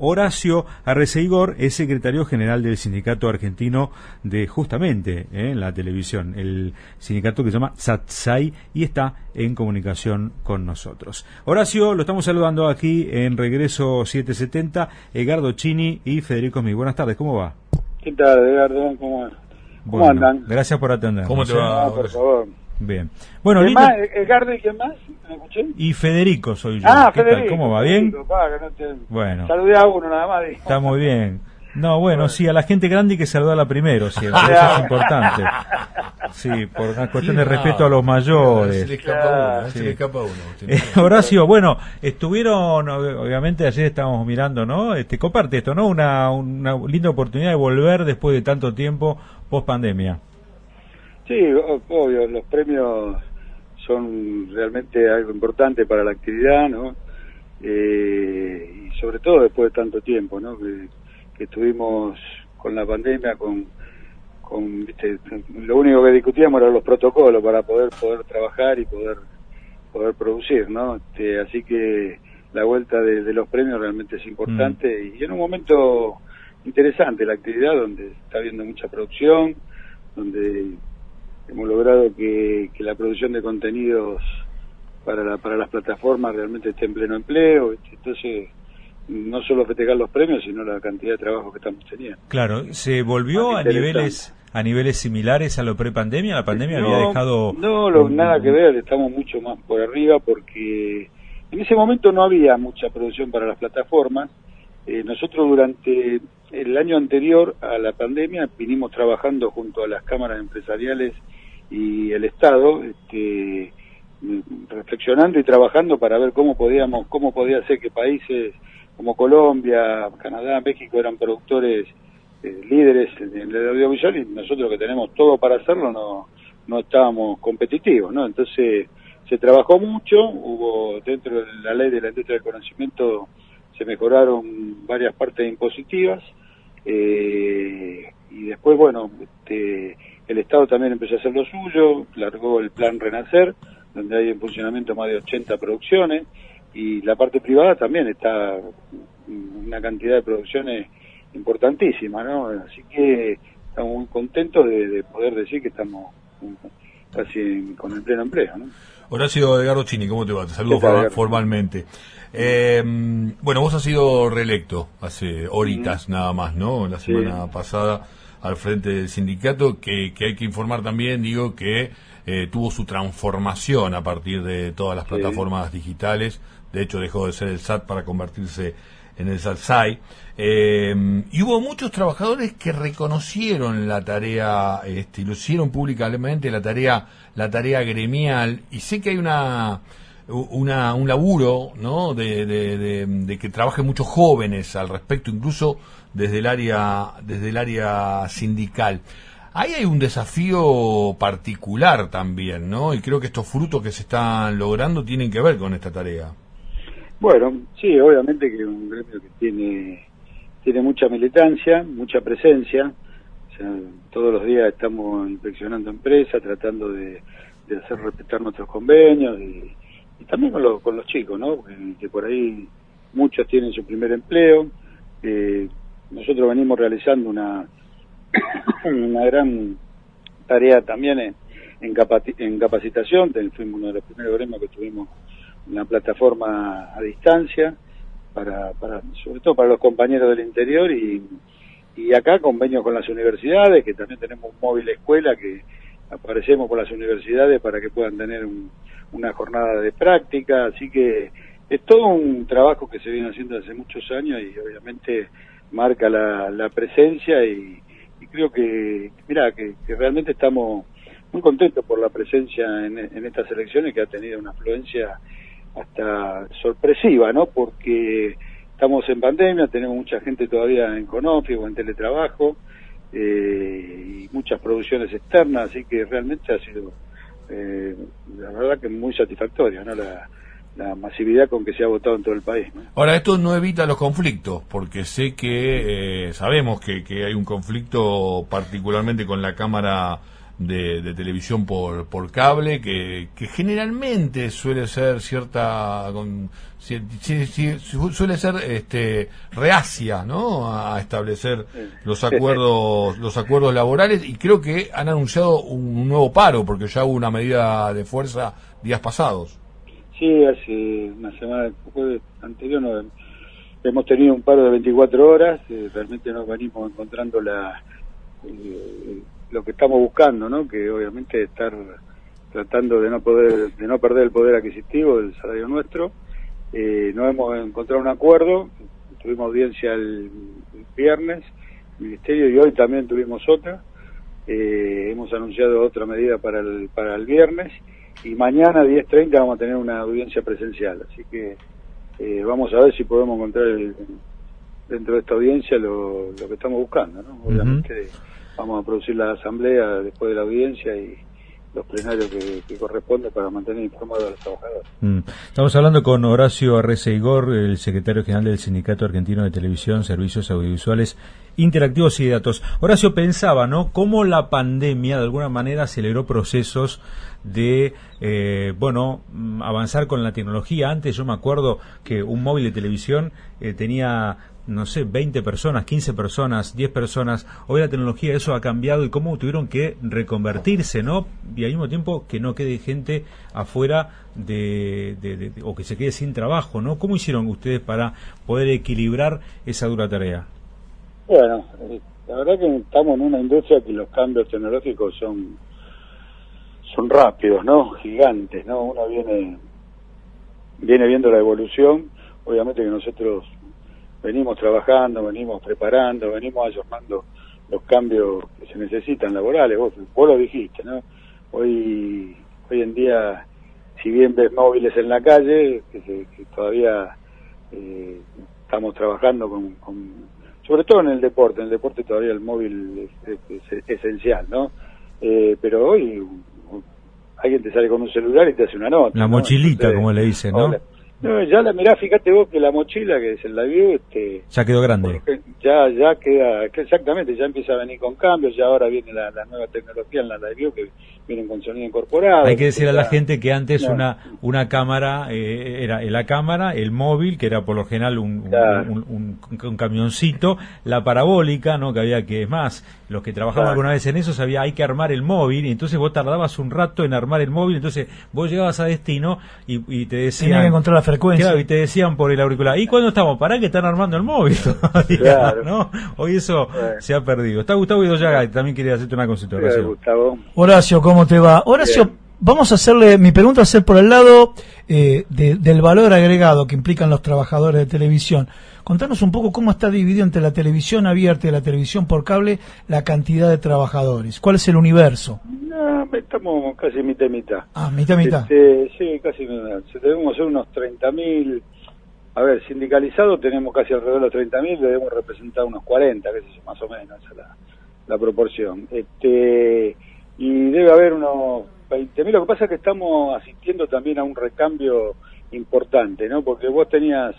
Horacio Arreceigor es secretario general del Sindicato Argentino de justamente eh, en la televisión, el sindicato que se llama SATSAI y está en comunicación con nosotros. Horacio, lo estamos saludando aquí en Regreso 770, Edgardo Chini y Federico Mi. Buenas tardes, ¿cómo va? ¿Qué tal, Edgardo? ¿Cómo, andan? Gracias por atender. ¿Cómo te va? Ah, por favor. Bien. Bueno, ¿Quién más? ¿Edgardo y quién más? ¿Me escuché? Y Federico soy yo. Ah, ¿Qué tal? Federico. ¿Cómo va? ¿Bien? Federico, pa, que no te- Bueno. Saludé a uno nada más. digo. Está muy bien. No, bueno, sí, a la gente grande hay que saludarla primero, siempre. Eso es importante. Sí, por una cuestión de Sí, respeto no, a los Se le mayores. escapa Claro, uno, se sí. le escapa uno. Eh, Horacio, bueno, estuvieron, ob- obviamente ayer estábamos mirando, ¿no? Este, comparte esto, ¿no? Una, una linda oportunidad de volver después de tanto tiempo post pandemia. Sí, obvio, los premios son realmente algo importante para la actividad, ¿no? Eh, y sobre todo después de tanto tiempo, ¿no? Que, que estuvimos con la pandemia, con, con ¿viste? lo único que discutíamos eran los protocolos para poder poder trabajar y poder poder producir, ¿no? Este, así que la vuelta de, de los premios realmente es importante y en un momento interesante la actividad donde está habiendo mucha producción, donde hemos logrado que, que la producción de contenidos para, la- para las plataformas realmente esté en pleno empleo. ¿viste? Entonces, no solo festejar los premios, sino la cantidad de trabajo que estamos teniendo. Claro, ¿se volvió a niveles a niveles similares a lo prepandemia? La pandemia había dejado No, lo- nada que ver, estamos mucho más por arriba porque en ese momento no había mucha producción para las plataformas. Eh, nosotros durante el año anterior a la pandemia vinimos trabajando junto a las cámaras empresariales y el Estado, este, reflexionando y trabajando para ver cómo podíamos, cómo podía ser que países como Colombia, Canadá, México eran productores eh, líderes en el audiovisual y nosotros que tenemos todo para hacerlo no, no estábamos competitivos, ¿no? Entonces se trabajó mucho, hubo dentro de la ley de la industria del conocimiento se mejoraron varias partes impositivas eh, y después, bueno, este, el Estado también empezó a hacer lo suyo, largó el plan Renacer, donde hay en funcionamiento más de 80 producciones y la parte privada también está mm, una cantidad de producciones importantísima, ¿no? Así que estamos muy contentos de, de poder decir que estamos mm, casi en- con el pleno empleo, ¿no? Horacio Edgardo Chini, ¿cómo te va? Te saludo formalmente. Eh, bueno, vos has sido reelecto hace horitas nada más, ¿no? La Sí. semana pasada al frente del sindicato, que, que hay que informar también, digo, que eh, tuvo su transformación a partir de todas las Sí. plataformas digitales. De hecho, dejó de ser el SAT para convertirse en el SATSAI. Eh, y hubo muchos trabajadores que reconocieron la tarea, este, lo hicieron públicamente, la tarea, la tarea gremial. Y sé que hay una, una, un laburo, ¿no? De, de, de- de que trabajen muchos jóvenes al respecto, incluso desde el área, desde el área sindical. Ahí hay un desafío particular también, ¿no? Y creo que estos frutos que se están logrando tienen que ver con esta tarea. Bueno, sí, obviamente que es un gremio que tiene, tiene mucha militancia, mucha presencia. O sea, todos los días estamos inspeccionando empresas, tratando de, hacer respetar nuestros convenios y, también con, los con los chicos, ¿no? Que, que por ahí muchos tienen su primer empleo. Eh, nosotros venimos realizando una, una gran tarea también en, en, capacitación. Fuimos uno de los primeros gremios que tuvimos una plataforma a distancia, para, para, sobre todo para los compañeros del interior y, y acá convenio con las universidades, que también tenemos un móvil escuela que aparecemos por las universidades para que puedan tener un- una jornada de práctica, así que es todo un trabajo que se viene haciendo hace muchos años y obviamente marca la, la presencia y, creo que, mira, que, que realmente estamos muy contentos por la presencia en, en estas elecciones que ha tenido una afluencia hasta sorpresiva, ¿no? Porque estamos en pandemia, tenemos mucha gente todavía en Conofi o en teletrabajo eh, y muchas producciones externas, así que realmente ha sido, eh, la verdad que muy satisfactorio, ¿no? La, la masividad con que se ha votado en todo el país, ¿no? Ahora, esto no evita los conflictos, porque sé que eh, sabemos que, que hay un conflicto particularmente con la Cámara de, televisión por, por cable, que, que generalmente suele ser cierta, con, suele ser este, reacia, ¿no? A establecer los acuerdos, los acuerdos laborales y creo que han anunciado un nuevo paro porque ya hubo una medida de fuerza días pasados. Hace una semana, anterior no, hemos tenido un paro de 24 horas, eh, realmente nos venimos encontrando la eh, lo que estamos buscando, ¿no? Que obviamente estar tratando de no poder, de no perder el poder adquisitivo del salario nuestro. Eh, no hemos encontrado un acuerdo, tuvimos audiencia el, viernes, ministerio y hoy también tuvimos otra. Eh, hemos anunciado otra medida para el, para el viernes y mañana 10.30 vamos a tener una audiencia presencial, así que eh, vamos a ver si podemos encontrar dentro de esta audiencia lo, lo que estamos buscando, ¿no? Obviamente vamos a producir la asamblea después de la audiencia y los plenarios que, que corresponde para mantener informados a los trabajadores. Mm. Estamos hablando con Horacio Arreceigor, el secretario general del Sindicato Argentino de Televisión, Servicios Audiovisuales Interactivos y Datos. Horacio pensaba, ¿no?, cómo la pandemia de alguna manera aceleró procesos de, eh, bueno, mm, avanzar con la tecnología. Antes yo me acuerdo que un móvil de televisión eh, tenía no sé, 20 personas, 15 personas, 10 personas. Hoy la tecnología, eso ha cambiado y cómo tuvieron que reconvertirse, ¿no? Y al mismo tiempo que no quede gente afuera de, o que se quede sin trabajo, ¿no? ¿Cómo hicieron ustedes para poder equilibrar esa dura tarea? Bueno, eh, la verdad que estamos en una industria que los cambios tecnológicos son son rápidos, ¿no? Gigantes, ¿no? Uno viene viene viendo la evolución, obviamente que nosotros venimos trabajando, venimos preparando, venimos ayornando los cambios que se necesitan laborales. Vos, vos lo dijiste, ¿no? Hoy, hoy en día, si bien ves móviles en la calle, que, todavía eh, estamos trabajando con, sobre todo en el deporte, en el deporte todavía el móvil es, esencial, ¿no? Eh, pero hoy alguien te sale con un celular y te hace una nota. La mochilita, como le dicen, ¿no? No, ya la mirá, fíjate vos que la mochila que se la vio, este, ya quedó grande. Ya, ya queda, exactamente, ya empieza a venir con cambios, ya ahora viene la, nueva tecnología en la Live que vienen con sonido incorporado. Hay que decir a la gente que antes una una cámara eh, era la cámara, el móvil, que era por lo general un, un, camioncito, la parabólica, no que había que, es más, los que trabajaban alguna vez en eso sabía hay que armar el móvil, y entonces vos tardabas un rato en armar el móvil, entonces vos llegabas a destino y, y te decían... frecuencia. Claro, y te decían por el auricular, ¿y cuándo estamos? ¿Para que están armando el móvil? claro. ¿no? Hoy eso se ha perdido. Está Gustavo Idoyaga, también quería hacerte una consulta. Horacio, ¿cómo te va? Horacio, vamos a hacerle, mi pregunta va a ser por el lado eh, del valor agregado que implican los trabajadores de televisión. Contanos un poco cómo está dividido entre la televisión abierta y la televisión por cable la cantidad de trabajadores. ¿Cuál es el universo? No, estamos casi mitad y mitad. Ah, mitad y mitad. Este, sí, casi mitad. Debemos ser unos 30.000. A ver, sindicalizado tenemos casi alrededor de los 30.000, debemos representar unos 40, que es más o menos, la, la proporción. Este, y debe haber unos 20.000. Lo que pasa es que estamos asistiendo también a un recambio importante, ¿no? Porque vos tenías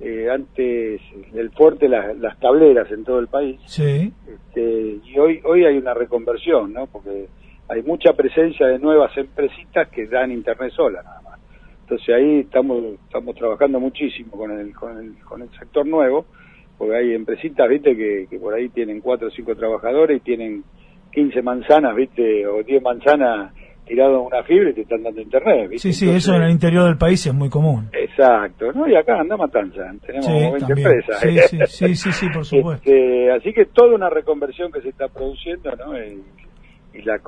eh, antes el fuerte las, las tableras en todo el país. Sí. Este, y hoy hoy hay una reconversión, ¿no? Porque hay mucha presencia de nuevas empresitas que dan internet sola nada más. Entonces ahí estamos estamos trabajando muchísimo con el con el, con el sector nuevo, porque hay empresitas, viste, que, que por ahí tienen cuatro o cinco trabajadores y tienen 15 manzanas, viste, o 10 manzanas tirado una fibra y te están dando internet. ¿viste? Sí, sí, eso en el interior del país es muy común. Exacto, ¿no? Y acá anda Matanza, tenemos 20 empresas. Sí, sí, sí, sí, por supuesto. Este, así que toda una reconversión que se está produciendo, ¿no? Y, la,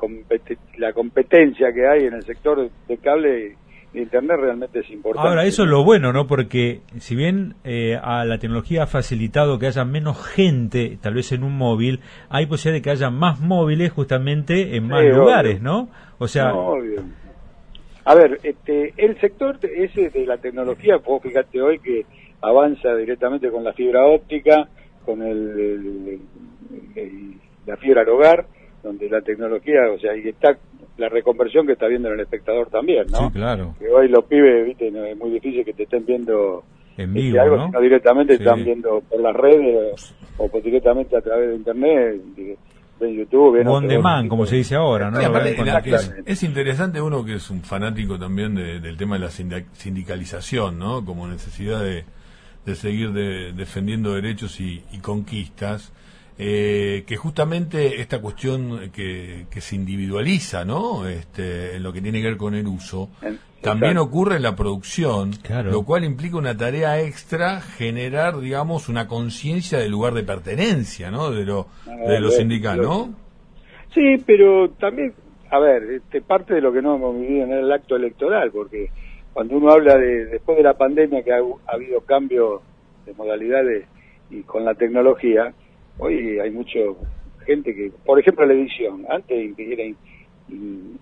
la competencia que hay en el sector de cable Internet realmente es importante. Ahora, eso es lo bueno, ¿no? Porque si bien eh, a la tecnología ha facilitado que haya menos gente, tal vez en un móvil, hay posibilidad de que haya más móviles justamente en más lugares, ¿no? O sea... obvio. A ver, este, el sector ese de la tecnología, vos fíjate hoy que avanza directamente con la fibra óptica, con el, la fibra al hogar, donde la tecnología, o sea, y está la reconversión que está viendo en el espectador también, ¿no? Sí, claro. Que hoy los pibes, viste, es muy difícil que te estén viendo en este, vivo, algo, ¿no? sino directamente están viendo por las redes o, directamente a través de internet, en YouTube. ven On demand, como se dice ahora, ¿no? Sí, aparte, la- es, es interesante uno que es un fanático también de- del tema de la sindicalización, ¿no? Como necesidad de, de seguir de- defendiendo derechos y, y conquistas, eh, que justamente esta cuestión que, que se individualiza, ¿no? Este, en lo que tiene que ver con el uso, En- también ocurre en la producción, Claro. lo cual implica una tarea extra, generar, digamos, una conciencia del lugar de pertenencia, ¿no? De lo, Ah, de lo sindical, ¿no? Sí, pero también, a ver, este, parte de lo que no hemos vivido en el acto electoral, porque cuando uno habla de, después de la pandemia que ha, ha habido cambios de modalidades y con la tecnología, hoy hay mucha gente que, por ejemplo, la edición, antes era in- in-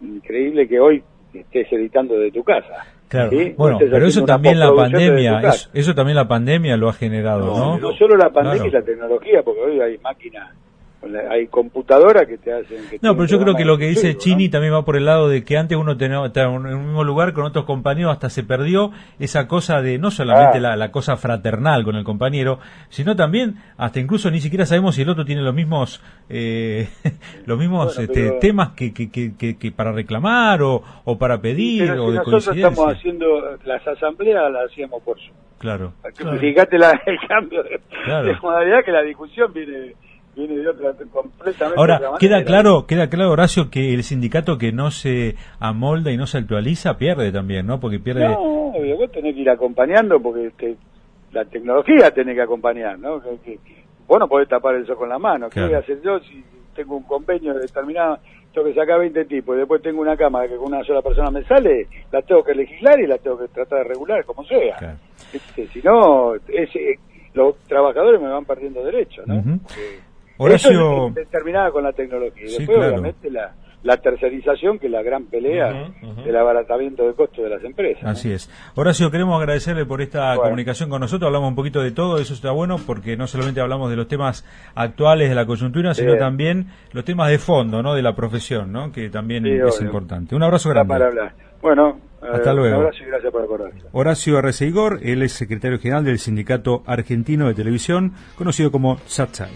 increíble que hoy estés editando de tu casa. Claro. ¿sí? Bueno, pero eso también la pandemia, eso, también la pandemia lo ha generado, No, ¿no? No solo la pandemia Claro. y la tecnología, porque hoy hay máquinas, hay computadoras que te hacen... Que No, pero yo creo que lo que dice ¿no? Chini también va por el lado de que antes uno tenía, estaba en un mismo lugar con otros compañeros, hasta se perdió esa cosa de no solamente Ah. la, la cosa fraternal con el compañero, sino también hasta incluso ni siquiera sabemos si el otro tiene los mismos eh, los mismos Bueno, este, pero- temas que, que, que, que- que para reclamar o, o para pedir Pero o si de nosotros estamos haciendo las asambleas, las hacíamos por Zoom. Claro. Claro. Fíjate la- el cambio de, Claro. de modalidad que la discusión viene viene de otra completamente Ahora, otra queda manera. claro, queda claro, Horacio, que el sindicato que no se amolda y no se actualiza pierde también, ¿no? Porque pierde... No, obvio, vos tenés que ir acompañando porque te- la tecnología tiene que acompañar, ¿no? Que, que- vos no podés tapar el sol con la mano. ¿Qué Claro. voy a hacer yo si tengo un convenio determinado? Tengo que sacar 20 tipos y después tengo una cámara que con una sola persona me sale, la tengo que legislar y la tengo que tratar de regular como sea. Claro. Este, si no, ese- los trabajadores me van perdiendo derechos, ¿no? Porque Horacio, Eso es determinada con la tecnología. Y Sí, después, claro. obviamente, la, la tercerización, que es la gran pelea del abaratamiento de costos de las empresas. ¿no? Así es. Horacio, queremos agradecerle por esta Bueno. comunicación con nosotros. Hablamos un poquito de todo, eso está bueno porque no solamente hablamos de los temas actuales de la coyuntura, sino también los temas de fondo, ¿no? De la profesión, ¿no? Que también Sí, es obvio. importante. Un abrazo para grande. hablar. Bueno, Hasta eh, luego. Un abrazo y gracias por acordarse. Horacio Arreceigor, él es secretario general del Sindicato Argentino de Televisión, conocido como SATSAI.